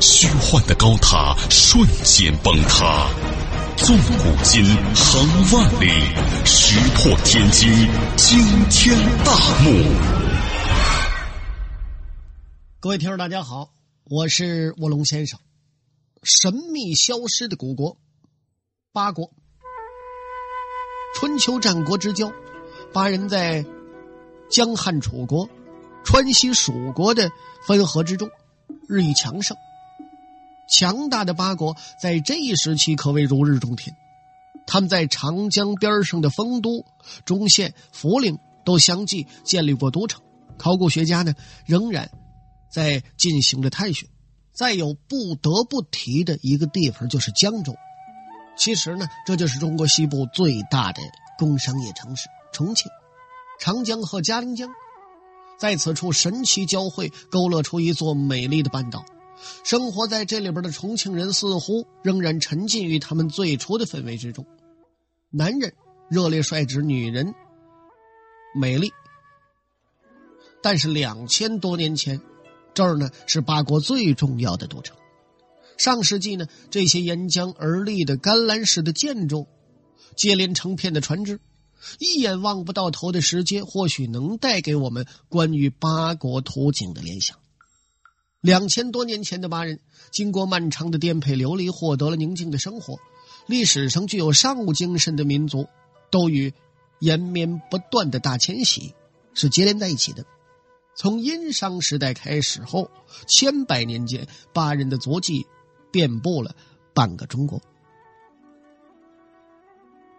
虚幻的高塔瞬间崩塌，纵古今，横万里，石破天惊，惊天大幕。各位听众，大家好，我是卧龙先生。神秘消失的古国——八国。春秋战国之交，八人在江汉楚国、川西蜀国的分合之中日益强盛。强大的八国在这一时期可谓如日中天，他们在长江边上的丰都、中县、涪陵都相继建立过都城。考古学家呢，仍然在进行着探寻。再有不得不提的一个地方就是江州，其实呢，这就是中国西部最大的工商业城市重庆。长江和嘉陵江在此处神奇交汇，勾勒出一座美丽的半岛。生活在这里边的重庆人似乎仍然沉浸于他们最初的氛围之中。男人热烈率直，女人美丽。但是两千多年前。这儿呢是八国最重要的都城。上世纪呢，这些沿江而立的甘蓝式的建筑，接连成片的船只，一眼望不到头的石阶，或许能带给我们关于八国图景的联想。两千多年前的巴人，经过漫长的颠沛流离，获得了宁静的生活。历史上具有商务精神的民族，都与延绵不断的大迁徙是接连在一起的。从殷商时代开始后，千百年间，巴人的足迹遍布了半个中国。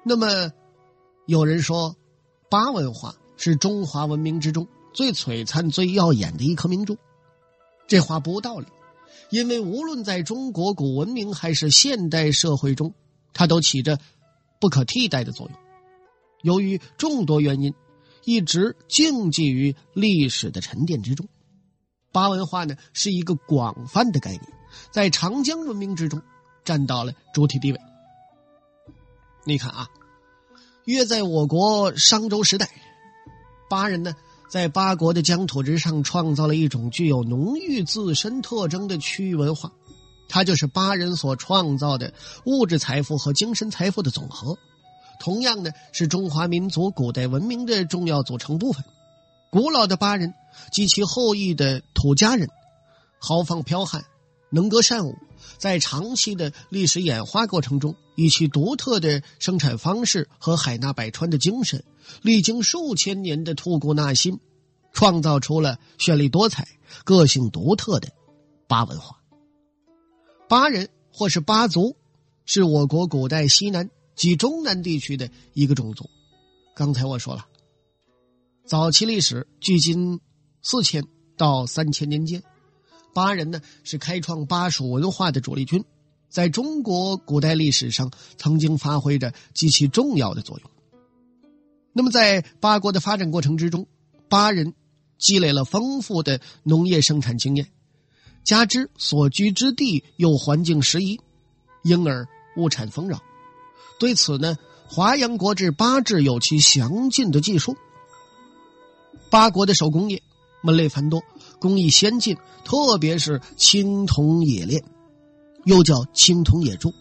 那么，有人说，巴文化是中华文明之中最璀璨、最耀眼的一颗明珠。这话不无道理，因为无论在中国古文明还是现代社会中，它都起着不可替代的作用。由于众多原因。一直静寂于历史的沉淀之中。巴文化呢，是一个广泛的概念，在长江文明之中占到了主体地位。你看啊，约在我国商周时代，巴人呢在八国的疆土之上创造了一种具有浓郁自身特征的区域文化，它就是巴人所创造的物质财富和精神财富的总和。同样呢，是中华民族古代文明的重要组成部分。古老的巴人及其后裔的土家人，豪放剽悍，能歌善舞，在长期的历史演化过程中，以其独特的生产方式和海纳百川的精神，历经数千年的吐故纳新，创造出了绚丽多彩、个性独特的巴文化。巴人或是巴族，是我国古代西南。及中南地区的一个种族。刚才我说了，早期历史距今四千到三千年间，巴人呢是开创巴蜀文化的主力军，在中国古代历史上曾经发挥着极其重要的作用。那么，在八国的发展过程之中，巴人积累了丰富的农业生产经验，加之所居之地又环境适宜，因而物产丰饶。对此呢，《华阳国志·八志》有其详尽的记述。八国的手工业门类繁多，工艺先进，特别是青铜冶炼，又叫青铜冶铸，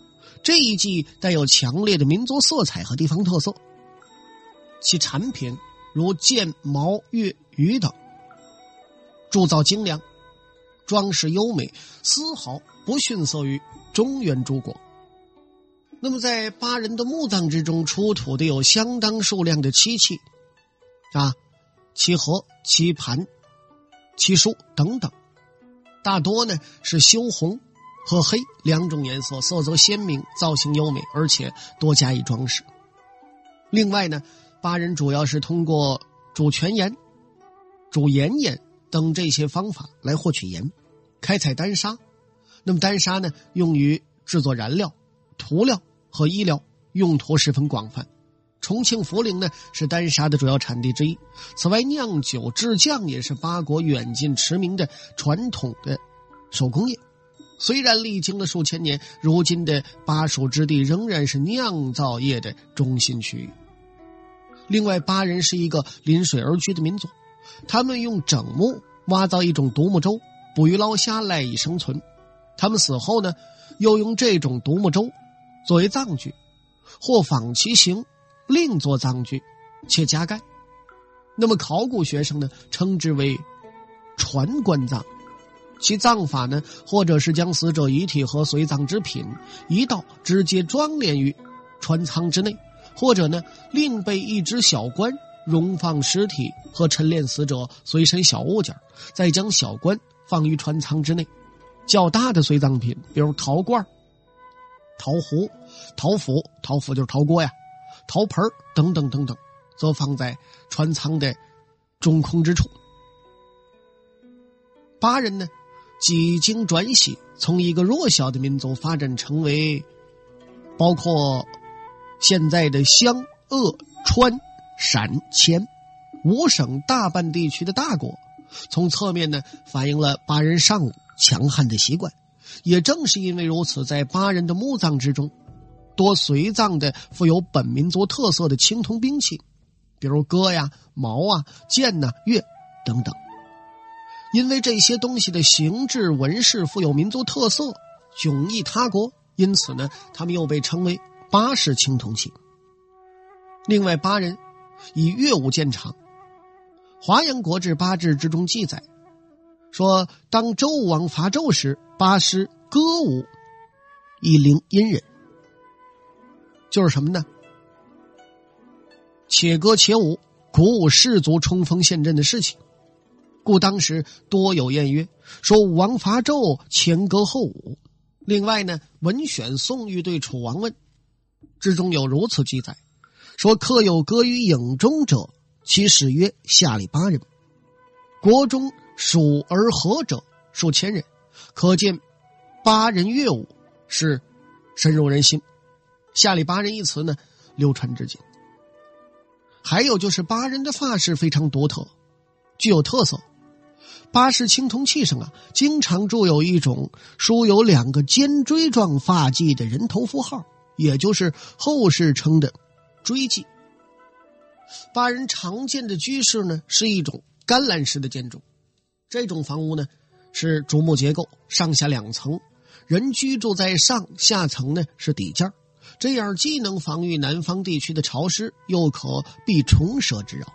这一季带有强烈的民族色彩和地方特色。其产品如剑、矛、钺、鱼等，铸造精良，装饰优美，丝毫不逊色于中原诸国。那么，在巴人的墓葬之中出土的有相当数量的漆器，啊，漆盒、漆盘、漆书等等，大多呢是修红和黑两种颜色，色泽鲜明，造型优美，而且多加以装饰。另外呢，巴人主要是通过煮泉盐、煮岩盐等这些方法来获取盐，开采丹砂。那么丹砂呢，用于制作燃料。涂料和医疗用途十分广泛。重庆涪陵呢是丹砂的主要产地之一。此外，酿酒制酱也是八国远近驰名的传统的手工业。虽然历经了数千年，如今的巴蜀之地仍然是酿造业的中心区域。另外，巴人是一个临水而居的民族，他们用整木挖造一种独木舟，捕鱼捞虾赖以生存。他们死后呢，又用这种独木舟作为葬具，或仿其形另作葬具，且加盖。那么，考古学生呢，称之为船棺葬。其葬法呢，或者是将死者遗体和随葬之品一道直接装殓于船舱之内，或者呢，另备一只小棺容放尸体和陈列死者随身小物件，再将小棺放于船舱之内。较大的随葬品，比如陶罐、陶壶、陶釜（陶釜就是陶锅呀）、陶盆等等等等，则放在船舱的中空之处。巴人呢？几经转徙，从一个弱小的民族发展成为包括现在的湘鄂川陕黔五省大半地区的大国。从侧面呢，反映了巴人尚武强悍的习惯。也正是因为如此，在巴人的墓葬之中，多随葬的富有本民族特色的青铜兵器，比如戈呀、矛啊、剑呐、钺等等。因为这些东西的形制纹饰富有民族特色，迥异他国，因此呢，他们又被称为巴氏青铜器。另外，八人以乐舞见长，《华阳国志·八志》之中记载说，当周武王伐纣时，八师歌舞以灵殷人，就是什么呢？且歌且舞，鼓舞士卒冲锋陷阵的事情。故当时多有谚曰：“说武王伐纣，前歌后舞。”另外呢，《文选·宋玉对楚王问》之中有如此记载：“说客有歌于影中者，其始曰下里巴人；国中属而和者数千人。”可见巴人乐舞是深入人心。下里巴人一词呢，流传至今。还有就是巴人的发饰非常独特，具有特色。八氏青铜器上啊，经常铸有一种书有两个尖锥状发髻的人头符号，也就是后世称的锥髻。八人常见的居室呢，是一种干栏式的建筑，这种房屋呢是竹木结构，上下两层，人居住在上下层呢是底间这样既能防御南方地区的潮湿，又可避虫蛇之扰。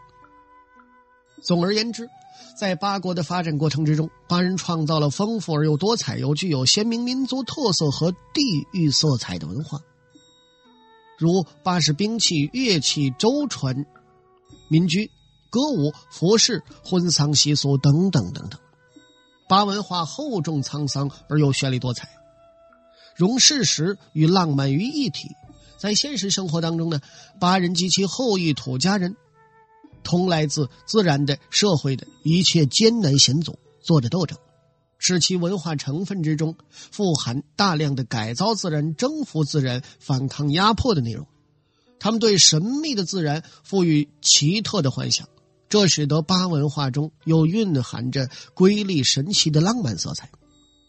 总而言之。在八国的发展过程之中，巴人创造了丰富而又多彩、又具有鲜明民族特色和地域色彩的文化，如巴氏兵器、乐器、舟船、民居、歌舞、服饰、婚丧习俗等等等等。巴文化厚重沧桑而又绚丽多彩，融事实与浪漫于一体。在现实生活当中呢，巴人及其后裔土家人。同来自自然的社会的一切艰难险阻做着斗争，使其文化成分之中富含大量的改造自然、征服自然、反抗压迫的内容。他们对神秘的自然赋予奇特的幻想，这使得巴文化中又蕴含着瑰丽神奇的浪漫色彩。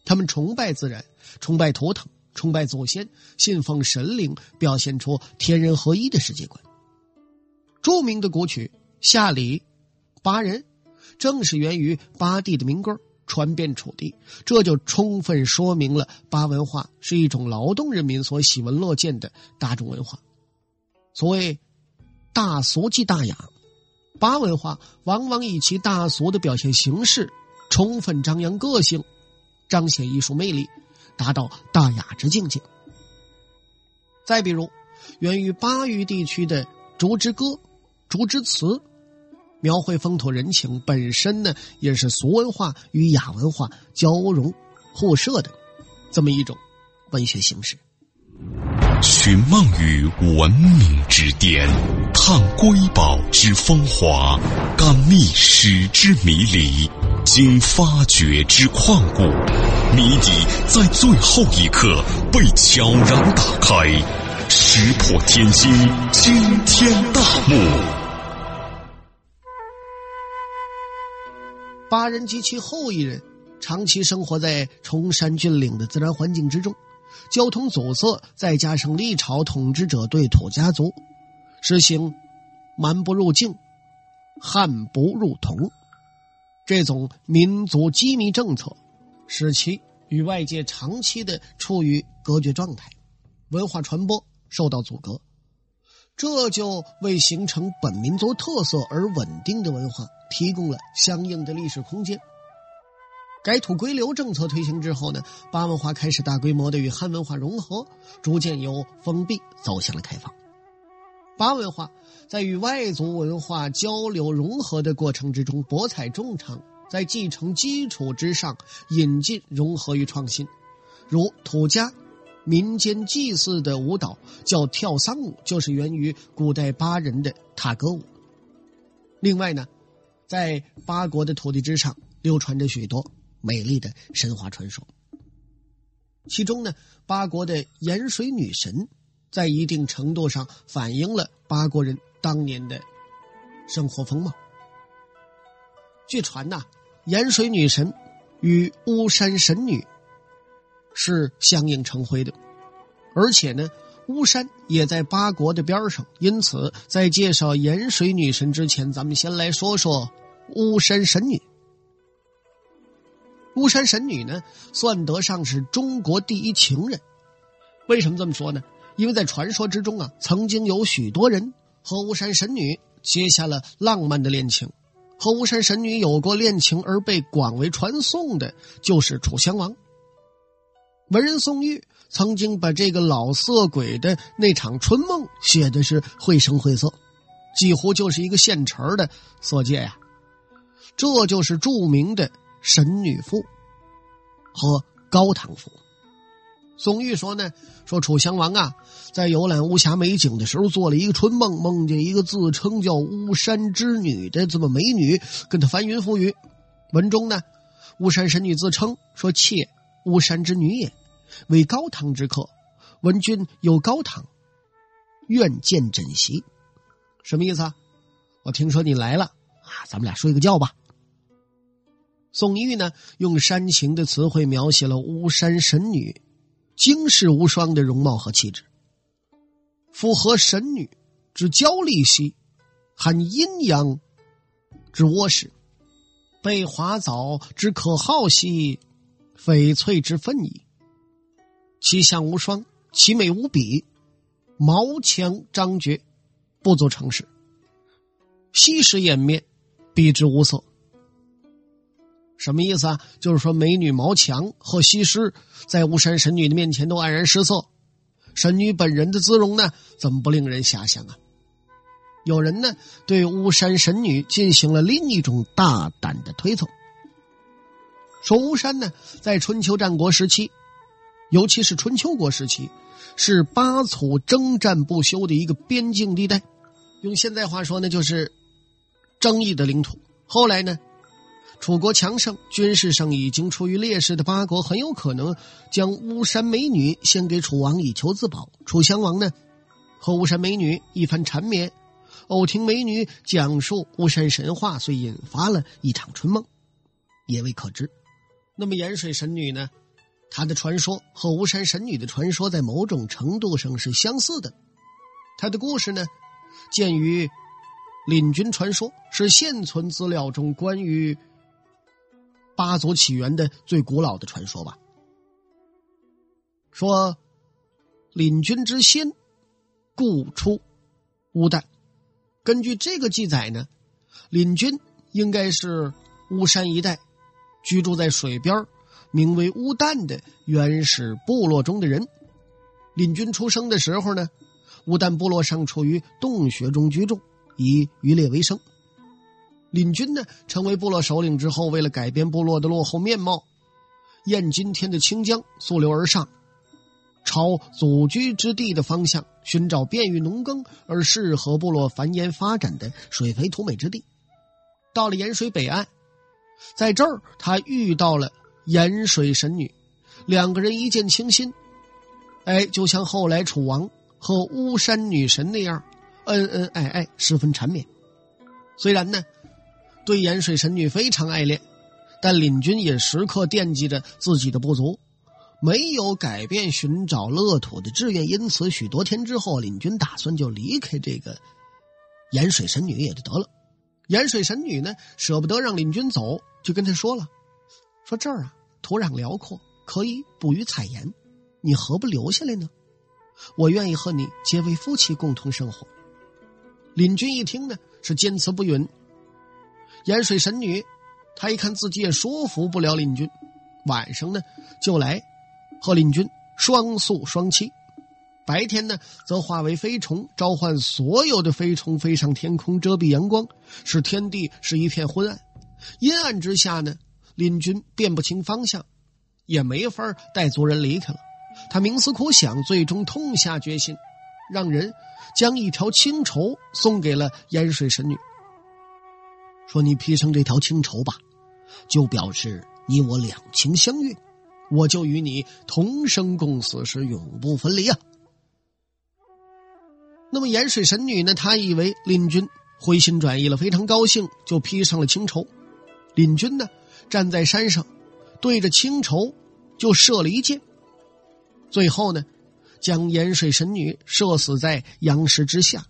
他们崇拜自然，崇拜图腾，崇拜祖先，信奉神灵，表现出天人合一的世界观。著名的古曲。夏里，巴人，正是源于巴地的民歌传遍楚地，这就充分说明了巴文化是一种劳动人民所喜闻乐见的大众文化。所谓大俗即大雅，巴文化往往以其大俗的表现形式，充分张扬个性，彰显艺术魅力，达到大雅之境界。再比如，源于巴渝地区的竹之歌、竹之词。描绘风土人情本身呢，也是俗文化与雅文化交融互射的这么一种文学形式。寻梦于文明之巅，探瑰宝之风华，感历史之迷离，经发掘之旷古。谜底在最后一刻被悄然打开，石破天惊，惊天大幕。八人及其后裔人长期生活在崇山峻岭的自然环境之中，交通阻塞，再加上历朝统治者对土家族实行“蛮不入境，汉不入同”这种民族机密政策。使其与外界长期的处于隔绝状态，文化传播受到阻隔，这就为形成本民族特色而稳定的文化提供了相应的历史空间。改土归流政策推行之后呢，巴文化开始大规模的与汉文化融合，逐渐由封闭走向了开放。巴文化在与外族文化交流融合的过程之中，博采众长。在继承基础之上引进融合与创新，如土家民间祭祀的舞蹈叫跳丧舞，就是源于古代巴人的踏歌舞。另外呢，在巴国的土地之上流传着许多美丽的神话传说，其中呢，巴国的盐水女神在一定程度上反映了巴国人当年的生活风貌。据传呐，盐水女神与巫山神女是相映成辉的，而且呢，巫山也在八国的边上。因此，在介绍盐水女神之前，咱们先来说说巫山神女。巫山神女呢，算得上是中国第一情人。为什么这么说呢？因为在传说之中啊，曾经有许多人和巫山神女结下了浪漫的恋情。和巫山神女有过恋情而被广为传颂的，就是楚襄王。文人宋玉曾经把这个老色鬼的那场春梦写的是绘声绘色，几乎就是一个现成的色戒呀。这就是著名的《神女赋》和《高唐赋》。宋玉说呢，说楚襄王啊，在游览巫峡美景的时候，做了一个春梦，梦见一个自称叫巫山之女的这么美女，跟他翻云覆雨。文中呢，巫山神女自称说：“妾巫山之女也，为高堂之客。闻君有高堂，愿见枕席。”什么意思啊？我听说你来了啊，咱们俩睡个觉吧。宋玉呢，用煽情的词汇描写了巫山神女。惊世无双的容貌和气质，符合神女之娇丽兮，含阴阳之窝实，被华藻之可好兮，翡翠之分矣。其相无双，其美无比，毛强张绝，不足成事。西施掩面，比之无色。什么意思啊？就是说，美女毛强和西施在巫山神女的面前都黯然失色，神女本人的姿容呢，怎么不令人遐想啊？有人呢对巫山神女进行了另一种大胆的推测，说巫山呢在春秋战国时期，尤其是春秋国时期，是巴楚征战不休的一个边境地带，用现在话说呢，就是争议的领土。后来呢？楚国强盛，军事上已经处于劣势的八国，很有可能将巫山美女献给楚王以求自保。楚襄王呢，和巫山美女一番缠绵，偶听美女讲述巫山神话，遂引发了一场春梦，也未可知。那么盐水神女呢？她的传说和巫山神女的传说在某种程度上是相似的。她的故事呢，见于《领军传说》，是现存资料中关于。八族起源的最古老的传说吧。说，领军之先，故出乌旦。根据这个记载呢，领军应该是巫山一带居住在水边名为乌旦的原始部落中的人。领军出生的时候呢，乌旦部落尚处于洞穴中居住，以渔猎为生。领军呢，成为部落首领之后，为了改变部落的落后面貌，沿今天的清江溯流而上，朝祖居之地的方向寻找便于农耕而适合部落繁衍发展的水肥土美之地。到了盐水北岸，在这儿他遇到了盐水神女，两个人一见倾心，哎，就像后来楚王和巫山女神那样，恩恩爱爱，十分缠绵。虽然呢，对盐水神女非常爱恋，但领军也时刻惦记着自己的不足，没有改变寻找乐土的志愿。因此，许多天之后，领军打算就离开这个盐水神女也就得了。盐水神女呢，舍不得让领军走，就跟他说了：“说这儿啊，土壤辽阔，可以捕鱼采盐，你何不留下来呢？我愿意和你结为夫妻，共同生活。”领军一听呢。是坚持不允。盐水神女，她一看自己也说服不了领军，晚上呢就来和领军双宿双栖，白天呢则化为飞虫，召唤所有的飞虫飞上天空，遮蔽阳光，使天地是一片昏暗。阴暗之下呢，领军辨不清方向，也没法带族人离开了。他冥思苦想，最终痛下决心，让人。将一条青绸送给了盐水神女，说：“你披上这条青绸吧，就表示你我两情相悦，我就与你同生共死，是永不分离啊。”那么盐水神女呢？她以为林军回心转意了，非常高兴，就披上了青绸。林军呢，站在山上，对着青绸就射了一箭，最后呢。将盐水神女射死在阳石之下，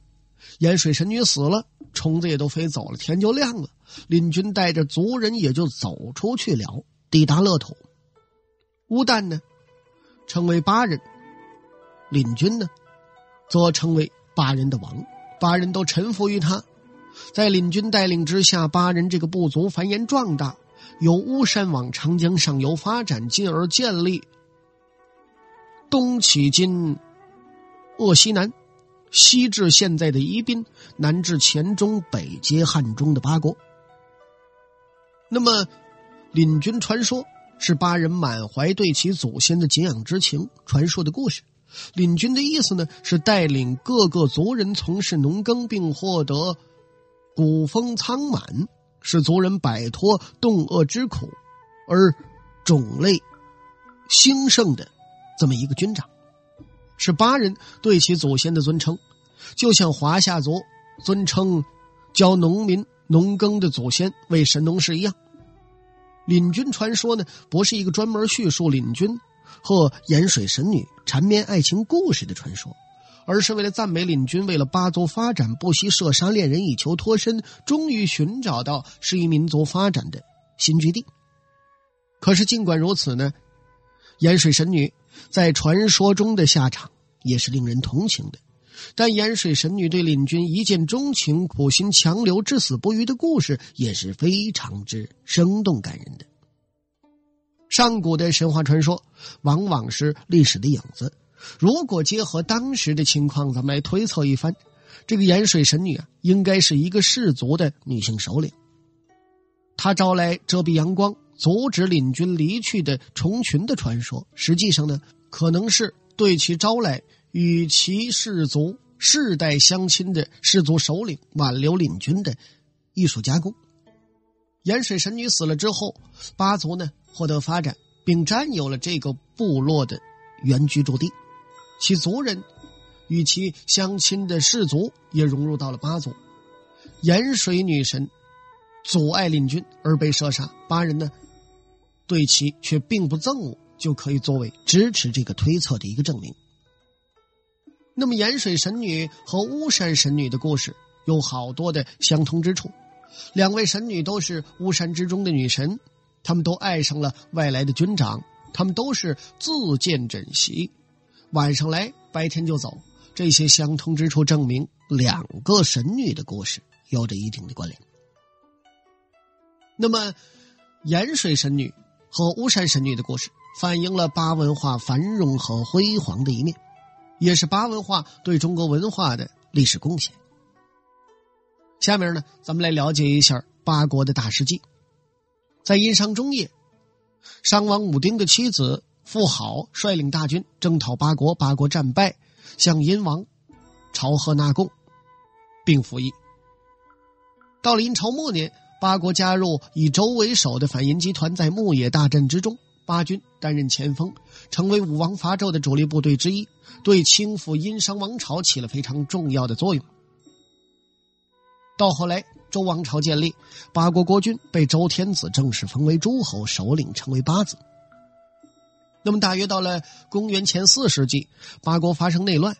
盐水神女死了，虫子也都飞走了，天就亮了。林军带着族人也就走出去了，抵达乐土。乌旦呢，成为巴人；领军呢，则成为巴人的王。巴人都臣服于他。在领军带领之下，巴人这个部族繁衍壮大，由巫山往长江上游发展，进而建立。东起今鄂西南，西至现在的宜宾，南至黔中，北接汉中的八国。那么，领军传说是巴人满怀对其祖先的敬仰之情传说的故事。领军的意思呢，是带领各个族人从事农耕，并获得谷丰仓满，使族人摆脱冻饿之苦，而种类兴盛的。这么一个军长，是巴人对其祖先的尊称，就像华夏族尊称教农民农耕的祖先为神农氏一样。领军传说呢，不是一个专门叙述领军和盐水神女缠绵爱情故事的传说，而是为了赞美领军为了巴族发展不惜射杀恋人以求脱身，终于寻找到适宜民族发展的新居地。可是尽管如此呢，盐水神女。在传说中的下场也是令人同情的，但盐水神女对领军一见钟情、苦心强留、至死不渝的故事也是非常之生动感人的。上古的神话传说往往是历史的影子，如果结合当时的情况，咱们来推测一番，这个盐水神女啊，应该是一个氏族的女性首领，她招来遮蔽阳光。阻止领军离去的虫群的传说，实际上呢，可能是对其招来与其氏族世代相亲的氏族首领挽留领军的艺术加工。盐水神女死了之后，八族呢获得发展，并占有了这个部落的原居住地，其族人与其相亲的氏族也融入到了八族。盐水女神阻碍领军而被射杀，八人呢。对其却并不憎恶，就可以作为支持这个推测的一个证明。那么，盐水神女和巫山神女的故事有好多的相通之处。两位神女都是巫山之中的女神，她们都爱上了外来的军长，她们都是自荐枕席，晚上来，白天就走。这些相通之处证明两个神女的故事有着一定的关联。那么，盐水神女。和巫山神女的故事，反映了巴文化繁荣和辉煌的一面，也是巴文化对中国文化的历史贡献。下面呢，咱们来了解一下八国的大事记。在殷商中叶，商王武丁的妻子妇好率领大军征讨八国，八国战败，向殷王朝贺纳贡，并服役。到了殷朝末年。八国加入以周为首的反殷集团，在牧野大战之中八军担任前锋，成为武王伐纣的主力部队之一，对倾覆殷商王朝起了非常重要的作用。到后来，周王朝建立，八国国君被周天子正式封为诸侯，首领称为八子。那么，大约到了公元前四世纪，八国发生内乱，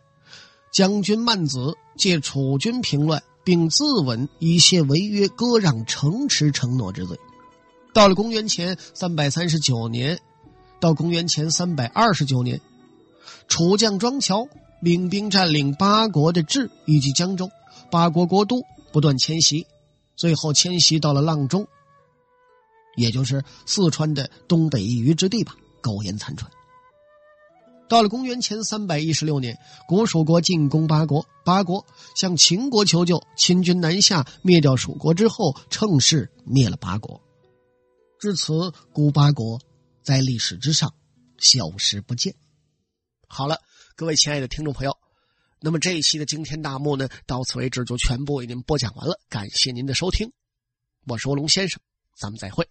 将军曼子借楚军平乱，并自刎以谢违约割让城池承诺之罪。到了公元前三百三十九年，到公元前三百二十九年，楚将庄乔领兵占领八国的治以及江州，八国国都不断迁徙，最后迁徙到了阆中，也就是四川的东北一隅之地吧，苟延残喘。到了公元前三百一十六年，古蜀国进攻八国，八国向秦国求救，秦军南下，灭掉蜀国之后，乘势灭了八国。至此，古巴国在历史之上消失不见。好了，各位亲爱的听众朋友，那么这一期的惊天大幕呢，到此为止就全部为您播讲完了。感谢您的收听，我是欧龙先生，咱们再会。